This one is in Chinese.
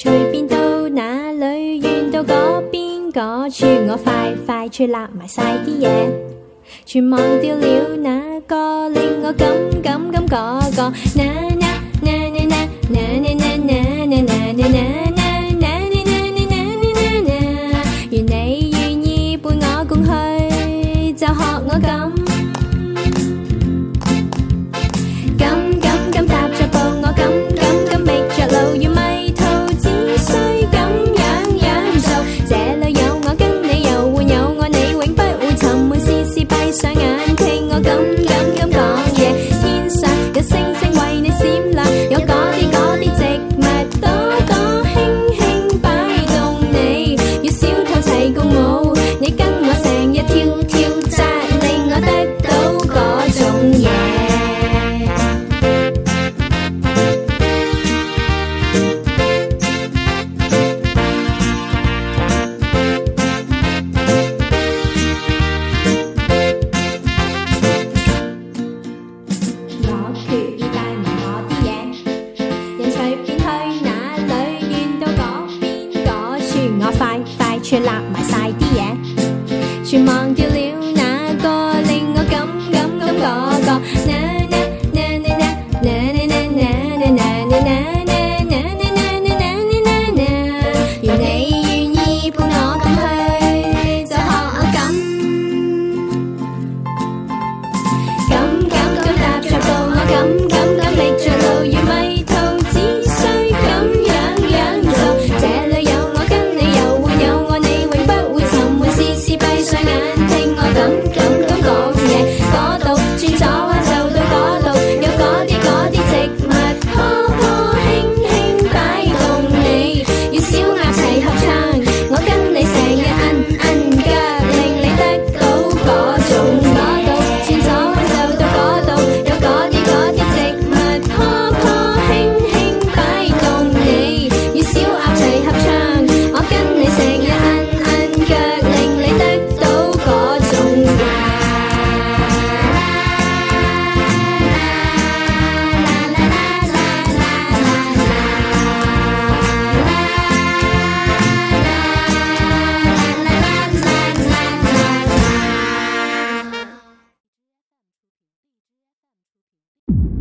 随便到哪里，愿到嗰边嗰处，我快快脆立埋晒啲嘢，全忘掉了那个令我感感感个个。you